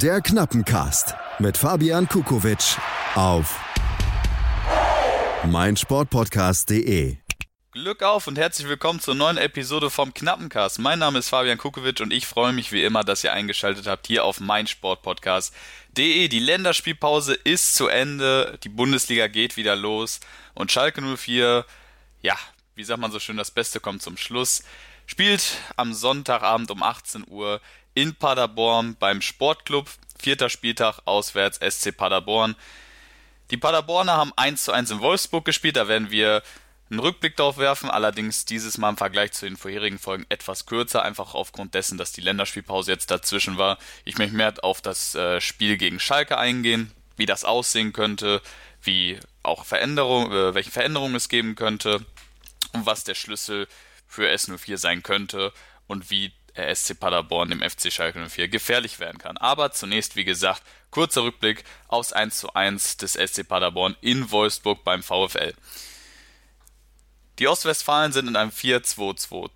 Der Knappencast mit Fabian Kukowitsch auf meinsportpodcast.de. Glück auf und herzlich willkommen zur neuen Episode vom Knappencast. Mein Name ist Fabian Kukowitsch und ich freue mich wie immer, dass ihr eingeschaltet habt hier auf meinsportpodcast.de. Die Länderspielpause ist zu Ende, die Bundesliga geht wieder los und Schalke 04, ja, wie sagt man so schön, das Beste kommt zum Schluss. Spielt am Sonntagabend um 18 Uhr in Paderborn beim Sportclub. Vierter Spieltag auswärts SC Paderborn. Die Paderborner haben 1 zu 1 in Wolfsburg gespielt. Da werden wir einen Rückblick drauf werfen. Allerdings dieses Mal im Vergleich zu den vorherigen Folgen etwas kürzer. Einfach aufgrund dessen, dass die Länderspielpause jetzt dazwischen war. Ich möchte mehr auf das äh, Spiel gegen Schalke eingehen. Wie das aussehen könnte. Wie auch Veränderungen, äh, welche Veränderungen es geben könnte. Und was der Schlüssel für S04 sein könnte. Und wie der SC Paderborn dem FC Schalke 04 gefährlich werden kann. Aber zunächst, wie gesagt, kurzer Rückblick aufs 1 zu 1 des SC Paderborn in Wolfsburg beim VfL. Die Ostwestfalen sind in einem 4-2-2.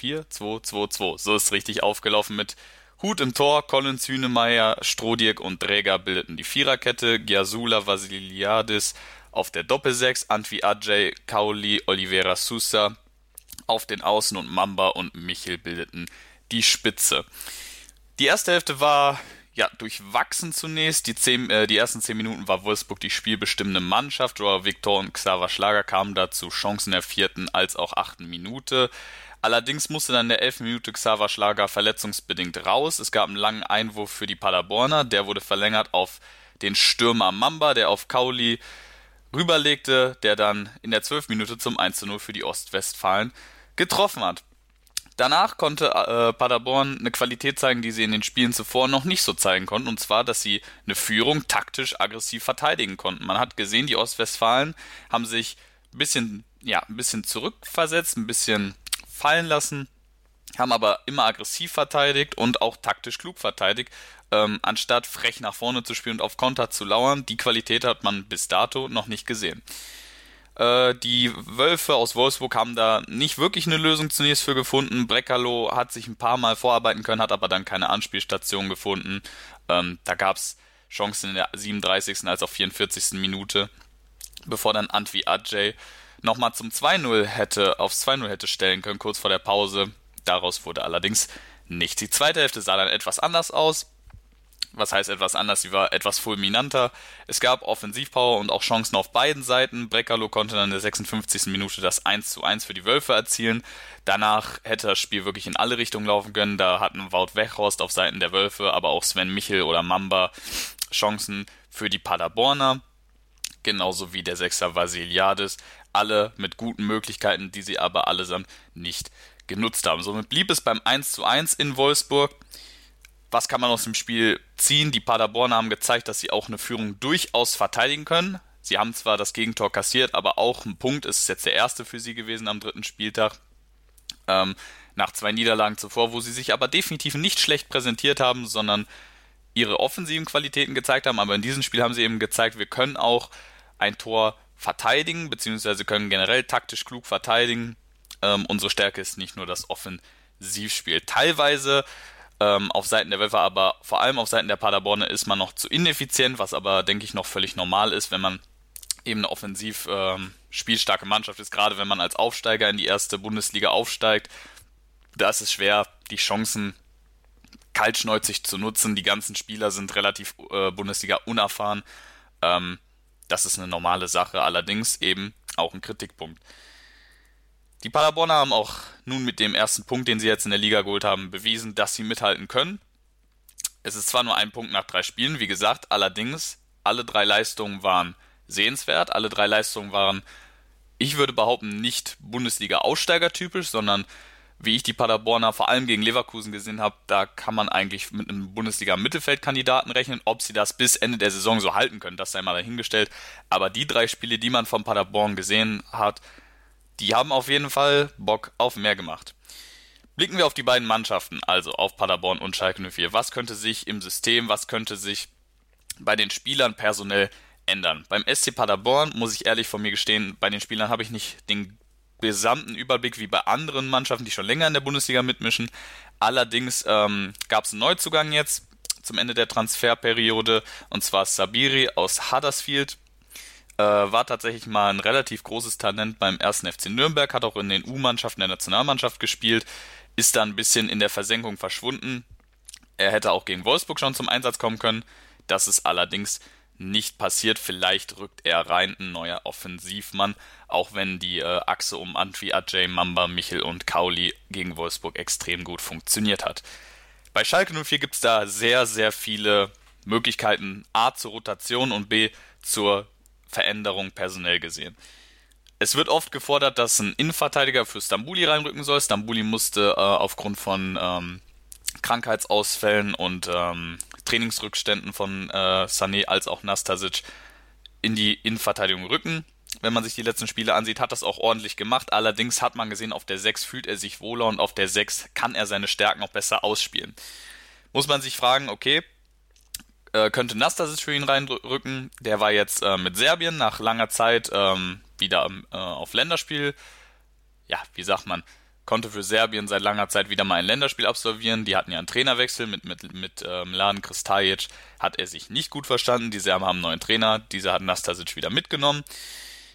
4-2-2-2, so ist richtig aufgelaufen mit Hut im Tor, Collins, Hünemeyer, Strodirk und Dräger bildeten die Viererkette, Giasula, Vasiliadis auf der Doppelsechs, Antwi Ajay, Kauli, Oliveira Sousa auf den Außen und Mamba und Michel bildeten die Spitze. Die erste Hälfte war ja durchwachsen zunächst. Die, zehn, äh, die ersten zehn Minuten war Wolfsburg die spielbestimmende Mannschaft. Joao Victor und Xaver Schlager kamen dazu Chancen der vierten als auch achten Minute. Allerdings musste dann der elften Minute Xaver Schlager verletzungsbedingt raus. Es gab einen langen Einwurf für die Paderborner. Der wurde verlängert auf den Stürmer Mamba, der auf Kauli rüberlegte, der dann in der 12. Minute zum 1 0 für die Ostwestfalen getroffen hat. Danach konnte äh, Paderborn eine Qualität zeigen, die sie in den Spielen zuvor noch nicht so zeigen konnten, und zwar, dass sie eine Führung taktisch aggressiv verteidigen konnten. Man hat gesehen, die Ostwestfalen haben sich ein bisschen, ja, ein bisschen zurückversetzt, ein bisschen fallen lassen, haben aber immer aggressiv verteidigt und auch taktisch klug verteidigt, ähm, anstatt frech nach vorne zu spielen und auf Konter zu lauern. Die Qualität hat man bis dato noch nicht gesehen. Äh, die Wölfe aus Wolfsburg haben da nicht wirklich eine Lösung zunächst für gefunden. Breckerloh hat sich ein paar Mal vorarbeiten können, hat aber dann keine Anspielstation gefunden. Ähm, da gab es Chancen in der 37. als auch 44. Minute, bevor dann Antwi Ajay nochmal zum 2-0 hätte, aufs 2-0 hätte stellen können, kurz vor der Pause. Daraus wurde allerdings nichts. Die zweite Hälfte sah dann etwas anders aus was heißt etwas anders, sie war etwas fulminanter. Es gab Offensivpower und auch Chancen auf beiden Seiten. Breckerlo konnte dann in der 56. Minute das 1 zu 1 für die Wölfe erzielen. Danach hätte das Spiel wirklich in alle Richtungen laufen können. Da hatten Wout Wechhorst auf Seiten der Wölfe, aber auch Sven Michel oder Mamba Chancen für die Paderborner. Genauso wie der Sechser Vasiliades. Alle mit guten Möglichkeiten, die sie aber allesamt nicht genutzt haben. Somit blieb es beim 1 zu 1 in Wolfsburg was kann man aus dem Spiel ziehen? Die Paderborner haben gezeigt, dass sie auch eine Führung durchaus verteidigen können. Sie haben zwar das Gegentor kassiert, aber auch ein Punkt ist jetzt der erste für sie gewesen am dritten Spieltag. Ähm, nach zwei Niederlagen zuvor, wo sie sich aber definitiv nicht schlecht präsentiert haben, sondern ihre offensiven Qualitäten gezeigt haben. Aber in diesem Spiel haben sie eben gezeigt, wir können auch ein Tor verteidigen, beziehungsweise können generell taktisch klug verteidigen. Ähm, unsere Stärke ist nicht nur das Offensivspiel. Teilweise ähm, auf Seiten der Wölfe, aber vor allem auf Seiten der Paderborner ist man noch zu ineffizient, was aber, denke ich, noch völlig normal ist, wenn man eben eine offensiv ähm, spielstarke Mannschaft ist, gerade wenn man als Aufsteiger in die erste Bundesliga aufsteigt. Da ist es schwer, die Chancen kaltschneuzig zu nutzen. Die ganzen Spieler sind relativ äh, Bundesliga unerfahren. Ähm, das ist eine normale Sache, allerdings eben auch ein Kritikpunkt. Die Paderborner haben auch nun mit dem ersten Punkt, den sie jetzt in der Liga geholt haben, bewiesen, dass sie mithalten können. Es ist zwar nur ein Punkt nach drei Spielen, wie gesagt, allerdings alle drei Leistungen waren sehenswert. Alle drei Leistungen waren, ich würde behaupten, nicht Bundesliga-Aussteigertypisch, sondern wie ich die Paderborner vor allem gegen Leverkusen gesehen habe, da kann man eigentlich mit einem Bundesliga-Mittelfeldkandidaten rechnen. Ob sie das bis Ende der Saison so halten können, das sei mal dahingestellt. Aber die drei Spiele, die man von Paderborn gesehen hat, die haben auf jeden Fall Bock auf mehr gemacht. Blicken wir auf die beiden Mannschaften, also auf Paderborn und Schalke 04. Was könnte sich im System, was könnte sich bei den Spielern personell ändern? Beim SC Paderborn muss ich ehrlich von mir gestehen, bei den Spielern habe ich nicht den gesamten Überblick wie bei anderen Mannschaften, die schon länger in der Bundesliga mitmischen. Allerdings ähm, gab es einen Neuzugang jetzt zum Ende der Transferperiode, und zwar Sabiri aus Huddersfield. Äh, war tatsächlich mal ein relativ großes Talent beim ersten FC Nürnberg, hat auch in den U-Mannschaften der Nationalmannschaft gespielt, ist da ein bisschen in der Versenkung verschwunden. Er hätte auch gegen Wolfsburg schon zum Einsatz kommen können. Das ist allerdings nicht passiert. Vielleicht rückt er rein, ein neuer Offensivmann, auch wenn die äh, Achse um Antwi, Ajay, Mamba, Michel und Kauli gegen Wolfsburg extrem gut funktioniert hat. Bei Schalke 04 gibt es da sehr, sehr viele Möglichkeiten, A zur Rotation und B zur Veränderung personell gesehen. Es wird oft gefordert, dass ein Innenverteidiger für Stambuli reinrücken soll. Stambuli musste äh, aufgrund von ähm, Krankheitsausfällen und ähm, Trainingsrückständen von äh, Sané als auch Nastasic in die Innenverteidigung rücken. Wenn man sich die letzten Spiele ansieht, hat das auch ordentlich gemacht. Allerdings hat man gesehen, auf der 6 fühlt er sich wohler und auf der 6 kann er seine Stärken auch besser ausspielen. Muss man sich fragen, okay, äh, könnte Nastasic für ihn reinrücken? Der war jetzt äh, mit Serbien nach langer Zeit ähm, wieder äh, auf Länderspiel. Ja, wie sagt man? Konnte für Serbien seit langer Zeit wieder mal ein Länderspiel absolvieren. Die hatten ja einen Trainerwechsel mit, mit, mit äh, Mladen Kristajic. Hat er sich nicht gut verstanden. Die Serben haben einen neuen Trainer. Dieser hat Nastasic wieder mitgenommen.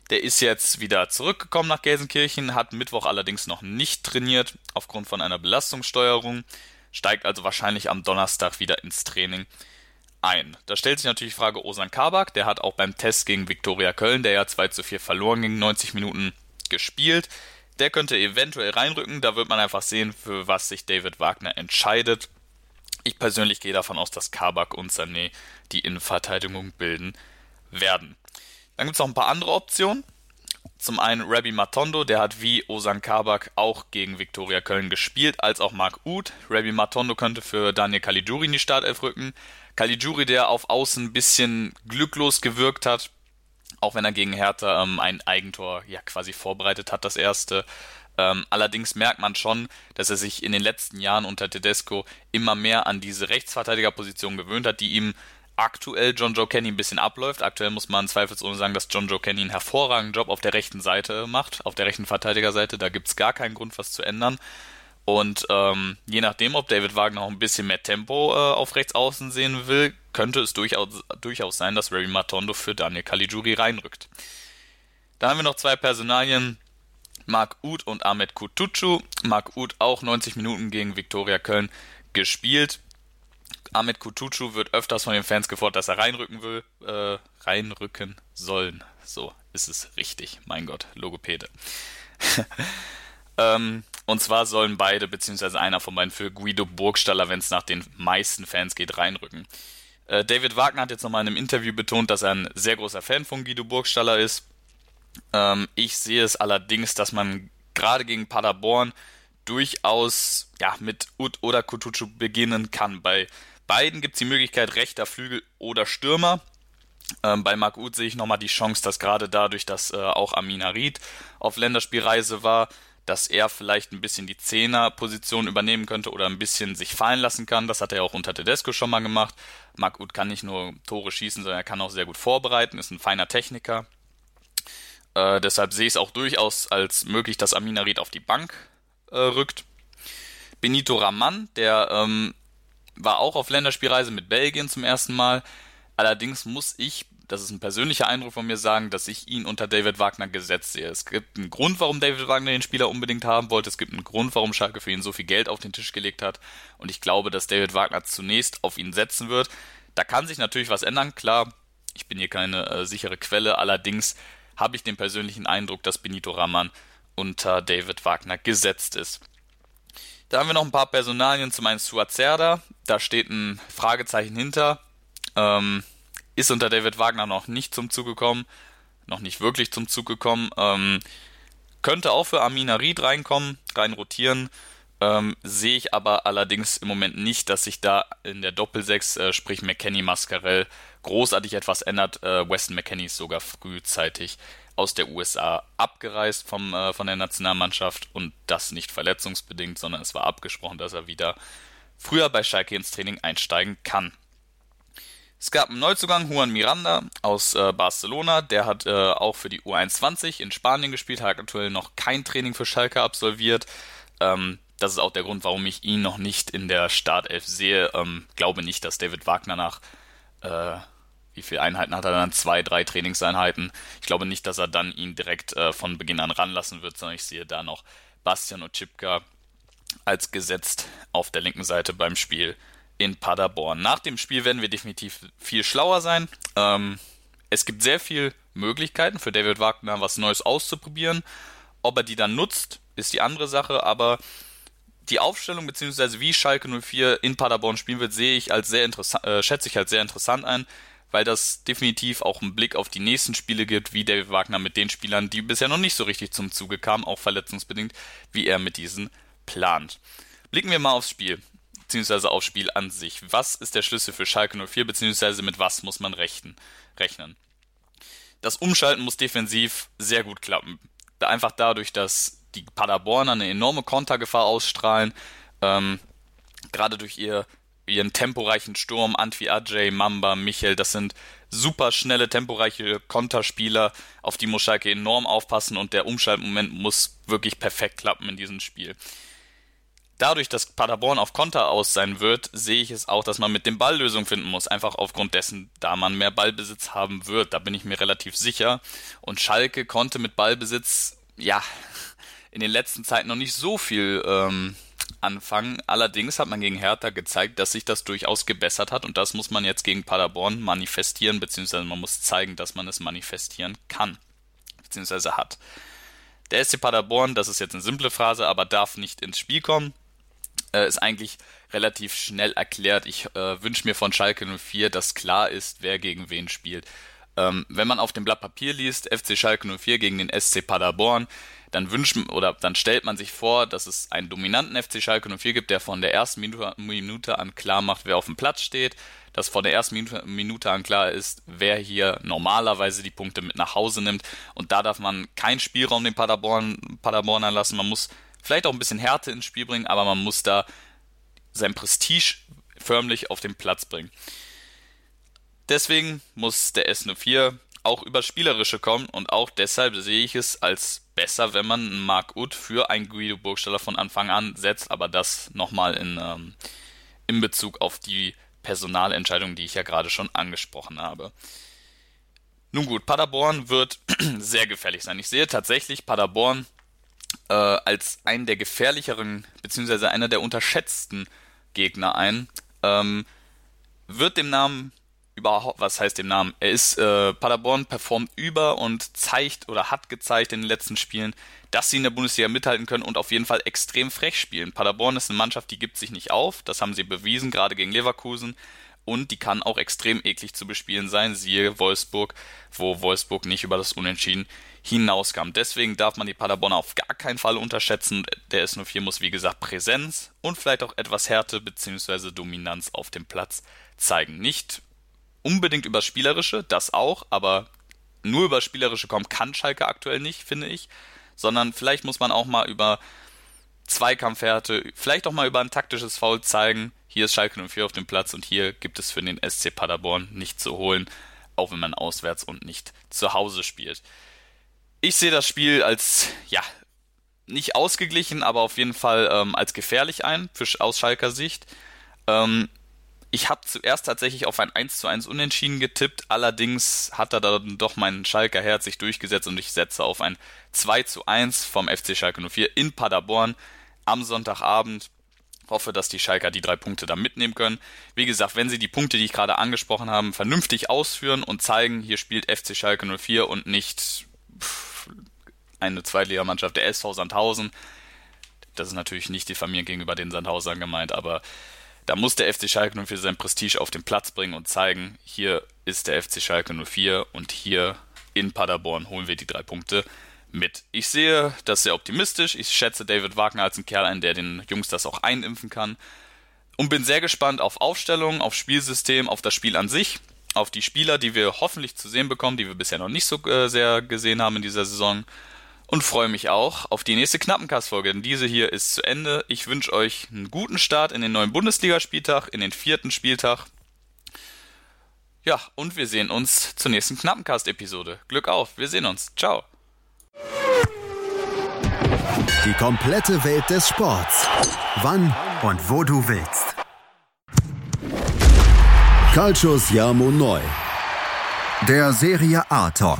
Der ist jetzt wieder zurückgekommen nach Gelsenkirchen, hat Mittwoch allerdings noch nicht trainiert aufgrund von einer Belastungssteuerung, steigt also wahrscheinlich am Donnerstag wieder ins Training ein. Da stellt sich natürlich die Frage Osan Kabak, der hat auch beim Test gegen Viktoria Köln, der ja 2 zu 4 verloren ging, 90 Minuten gespielt. Der könnte eventuell reinrücken, da wird man einfach sehen, für was sich David Wagner entscheidet. Ich persönlich gehe davon aus, dass Kabak und Sané die Innenverteidigung bilden werden. Dann gibt es noch ein paar andere Optionen. Zum einen Rabbi Matondo, der hat wie Osan Kabak auch gegen Viktoria Köln gespielt, als auch Marc Uth. Rabbi Matondo könnte für Daniel Caligiuri in die Startelf rücken. Caligiuri, der auf Außen ein bisschen glücklos gewirkt hat, auch wenn er gegen Hertha ähm, ein Eigentor ja quasi vorbereitet hat, das erste. Ähm, allerdings merkt man schon, dass er sich in den letzten Jahren unter Tedesco immer mehr an diese Rechtsverteidigerposition gewöhnt hat, die ihm aktuell John Joe Kenny ein bisschen abläuft. Aktuell muss man zweifelsohne sagen, dass John Joe Kenny einen hervorragenden Job auf der rechten Seite macht, auf der rechten Verteidigerseite. Da gibt es gar keinen Grund, was zu ändern. Und ähm, je nachdem, ob David Wagner auch ein bisschen mehr Tempo äh, auf rechts außen sehen will, könnte es durchaus, durchaus sein, dass Remy Matondo für Daniel Caligiuri reinrückt. Dann haben wir noch zwei Personalien, Marc Uth und Ahmed Kutucu. Marc Uth auch 90 Minuten gegen Viktoria Köln gespielt. Ahmed Kutucu wird öfters von den Fans gefordert, dass er reinrücken will, äh, reinrücken sollen. So ist es richtig. Mein Gott, Logopäde. ähm, und zwar sollen beide, beziehungsweise einer von beiden für Guido Burgstaller, wenn es nach den meisten Fans geht, reinrücken. Äh, David Wagner hat jetzt nochmal in einem Interview betont, dass er ein sehr großer Fan von Guido Burgstaller ist. Ähm, ich sehe es allerdings, dass man gerade gegen Paderborn durchaus ja, mit Ut oder Kutucu beginnen kann. Bei beiden gibt es die Möglichkeit rechter Flügel oder Stürmer. Ähm, bei Marc Uth sehe ich nochmal die Chance, dass gerade dadurch, dass äh, auch Amin Harid auf Länderspielreise war, dass er vielleicht ein bisschen die Zehner-Position übernehmen könnte oder ein bisschen sich fallen lassen kann. Das hat er auch unter Tedesco schon mal gemacht. Marc Uth kann nicht nur Tore schießen, sondern er kann auch sehr gut vorbereiten, ist ein feiner Techniker. Äh, deshalb sehe ich es auch durchaus als möglich, dass Amin Harid auf die Bank äh, rückt. Benito Raman, der ähm, war auch auf Länderspielreise mit Belgien zum ersten Mal. Allerdings muss ich das ist ein persönlicher Eindruck von mir sagen, dass ich ihn unter David Wagner gesetzt sehe. Es gibt einen Grund, warum David Wagner den Spieler unbedingt haben wollte. Es gibt einen Grund, warum Schalke für ihn so viel Geld auf den Tisch gelegt hat. Und ich glaube, dass David Wagner zunächst auf ihn setzen wird. Da kann sich natürlich was ändern. Klar, ich bin hier keine äh, sichere Quelle. Allerdings habe ich den persönlichen Eindruck, dass Benito Raman unter David Wagner gesetzt ist. Da haben wir noch ein paar Personalien zum einen Suazerda. Da steht ein Fragezeichen hinter. Ähm, ist unter David Wagner noch nicht zum Zug gekommen, noch nicht wirklich zum Zug gekommen. Ähm, könnte auch für Amina Ried reinkommen, rein rotieren. Ähm, sehe ich aber allerdings im Moment nicht, dass sich da in der Doppelsechs, äh, sprich McKenny Mascarell, großartig etwas ändert. Äh, Weston McKenny ist sogar frühzeitig aus der USA abgereist vom, äh, von der Nationalmannschaft und das nicht verletzungsbedingt, sondern es war abgesprochen, dass er wieder früher bei Schalke ins Training einsteigen kann. Es gab einen Neuzugang, Juan Miranda aus äh, Barcelona. Der hat äh, auch für die U21 in Spanien gespielt, hat aktuell noch kein Training für Schalke absolviert. Ähm, das ist auch der Grund, warum ich ihn noch nicht in der Startelf sehe. Ähm, glaube nicht, dass David Wagner nach äh, wie viele Einheiten hat er dann? Zwei, drei Trainingseinheiten. Ich glaube nicht, dass er dann ihn direkt äh, von Beginn an ranlassen wird, sondern ich sehe da noch Bastian Ochipka als gesetzt auf der linken Seite beim Spiel in Paderborn. Nach dem Spiel werden wir definitiv viel schlauer sein. Ähm, es gibt sehr viele Möglichkeiten für David Wagner, was Neues auszuprobieren. Ob er die dann nutzt, ist die andere Sache, aber die Aufstellung bzw. wie Schalke 04 in Paderborn spielen wird, sehe ich als sehr interessant, äh, schätze ich als sehr interessant ein, weil das definitiv auch einen Blick auf die nächsten Spiele gibt, wie David Wagner mit den Spielern, die bisher noch nicht so richtig zum Zuge kamen, auch verletzungsbedingt, wie er mit diesen plant. Blicken wir mal aufs Spiel, beziehungsweise aufs Spiel an sich. Was ist der Schlüssel für Schalke 04, beziehungsweise mit was muss man rechnen? Das Umschalten muss defensiv sehr gut klappen. Einfach dadurch, dass die Paderborner eine enorme Kontergefahr ausstrahlen, ähm, gerade durch ihr, ihren temporeichen Sturm, Antwi Ajay, Mamba, Michel, das sind super schnelle, temporeiche Konterspieler, auf die muss Schalke enorm aufpassen und der Umschaltmoment muss wirklich perfekt klappen in diesem Spiel. Dadurch, dass Paderborn auf Konter aus sein wird, sehe ich es auch, dass man mit dem Ball Lösung finden muss. Einfach aufgrund dessen, da man mehr Ballbesitz haben wird. Da bin ich mir relativ sicher. Und Schalke konnte mit Ballbesitz, ja, in den letzten Zeiten noch nicht so viel ähm, anfangen. Allerdings hat man gegen Hertha gezeigt, dass sich das durchaus gebessert hat und das muss man jetzt gegen Paderborn manifestieren, beziehungsweise man muss zeigen, dass man es manifestieren kann, beziehungsweise hat. Der SC Paderborn, das ist jetzt eine simple Phrase, aber darf nicht ins Spiel kommen, äh, ist eigentlich relativ schnell erklärt. Ich äh, wünsche mir von Schalke 04, dass klar ist, wer gegen wen spielt. Ähm, wenn man auf dem Blatt Papier liest, FC Schalke 04 gegen den SC Paderborn, dann wünscht oder dann stellt man sich vor, dass es einen dominanten FC Schalke 04 gibt, der von der ersten Minute, an klar macht, wer auf dem Platz steht, dass von der ersten Minute, an klar ist, wer hier normalerweise die Punkte mit nach Hause nimmt und da darf man keinen Spielraum den Paderborn, Paderbornern lassen, man muss vielleicht auch ein bisschen Härte ins Spiel bringen, aber man muss da sein Prestige förmlich auf den Platz bringen. Deswegen muss der S04 auch über Spielerische kommen und auch deshalb sehe ich es als besser, wenn man einen Mark Uth für einen Guido Burgstaller von Anfang an setzt, aber das nochmal in, ähm, in Bezug auf die Personalentscheidung, die ich ja gerade schon angesprochen habe. Nun gut, Paderborn wird sehr gefährlich sein. Ich sehe tatsächlich Paderborn äh, als einen der gefährlicheren, beziehungsweise einer der unterschätzten Gegner ein. Ähm, wird dem Namen überhaupt, was heißt dem Namen? Er ist, äh, Paderborn performt über und zeigt oder hat gezeigt in den letzten Spielen, dass sie in der Bundesliga mithalten können und auf jeden Fall extrem frech spielen. Paderborn ist eine Mannschaft, die gibt sich nicht auf, das haben sie bewiesen, gerade gegen Leverkusen. Und die kann auch extrem eklig zu bespielen sein, siehe Wolfsburg, wo Wolfsburg nicht über das Unentschieden hinauskam. Deswegen darf man die Paderborner auf gar keinen Fall unterschätzen. Der S04 muss, wie gesagt, Präsenz und vielleicht auch etwas Härte bzw. Dominanz auf dem Platz zeigen. Nicht unbedingt über Spielerische, das auch, aber nur über Spielerische kommen kann Schalke aktuell nicht, finde ich, sondern vielleicht muss man auch mal über Zweikampfhärte, vielleicht auch mal über ein taktisches Foul zeigen. Hier ist Schalke 04 auf dem Platz und hier gibt es für den SC Paderborn nicht zu holen, auch wenn man auswärts und nicht zu Hause spielt. Ich sehe das Spiel als, ja, nicht ausgeglichen, aber auf jeden Fall ähm, als gefährlich ein, für, aus Schalker Sicht. Ähm, ich habe zuerst tatsächlich auf ein 1 zu 1 Unentschieden getippt, allerdings hat er dann doch mein Schalker Herz sich durchgesetzt und ich setze auf ein 2 zu 1 vom FC Schalke 04 in Paderborn am Sonntagabend. Hoffe, dass die Schalker die drei Punkte da mitnehmen können. Wie gesagt, wenn sie die Punkte, die ich gerade angesprochen habe, vernünftig ausführen und zeigen, hier spielt FC Schalke 04 und nicht eine Zweitligamannschaft der SV Sandhausen. Das ist natürlich nicht die Familie gegenüber den Sandhausern gemeint, aber da muss der FC Schalke 04 sein Prestige auf den Platz bringen und zeigen, hier ist der FC Schalke 04 und hier in Paderborn holen wir die drei Punkte mit. Ich sehe das sehr optimistisch. Ich schätze David Wagner als einen Kerl ein, der den Jungs das auch einimpfen kann. Und bin sehr gespannt auf Aufstellung, auf Spielsystem, auf das Spiel an sich, auf die Spieler, die wir hoffentlich zu sehen bekommen, die wir bisher noch nicht so äh, sehr gesehen haben in dieser Saison und freue mich auch auf die nächste Knappencast-Folge, denn diese hier ist zu Ende. Ich wünsche euch einen guten Start in den neuen Bundesligaspieltag, in den vierten Spieltag. Ja, und wir sehen uns zur nächsten Knappencast-Episode. Glück auf, wir sehen uns. Ciao. Die komplette Welt des Sports. Wann und wo du willst. Calcius Jamo Neu. Der Serie A Talk.